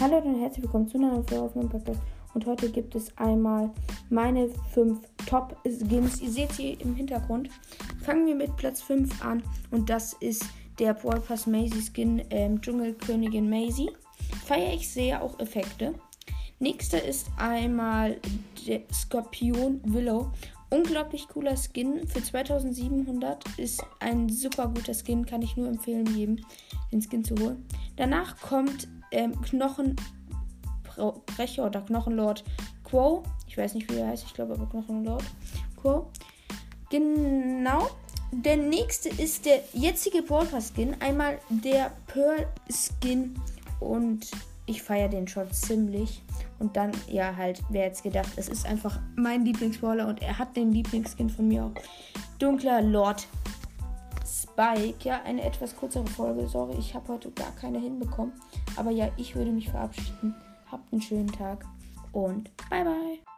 Hallo und herzlich willkommen zu einer neuen Folge auf meinem Podcast. Und heute gibt es einmal meine 5 Top-Skins. Ihr seht sie im Hintergrund. Fangen wir mit Platz 5 an. Und das ist der Brawl Pass Maisie Skin ähm, Dschungelkönigin Maisie. Feiere ich sehr, auch Effekte. Nächster ist einmal der Skorpion Willow. Unglaublich cooler Skin. Für 2700 ist ein super guter Skin. Kann ich nur empfehlen, jedem den Skin zu holen. Danach kommt ähm, Knochenbrecher oder Knochenlord Quo. Ich weiß nicht, wie er heißt. Ich glaube aber Knochenlord Quo. Genau. Der nächste ist der jetzige Brawler Skin. Einmal der Pearl Skin. Und ich feiere den schon ziemlich. Und dann, ja, halt, wer jetzt gedacht, es ist einfach mein Lieblingsbrawler und er hat den Lieblingsskin von mir auch. Dunkler Lord Spike. Ja, eine etwas kürzere Folge. Sorry, ich habe heute gar keine hinbekommen. Aber ja, ich würde mich verabschieden. Habt einen schönen Tag und bye bye.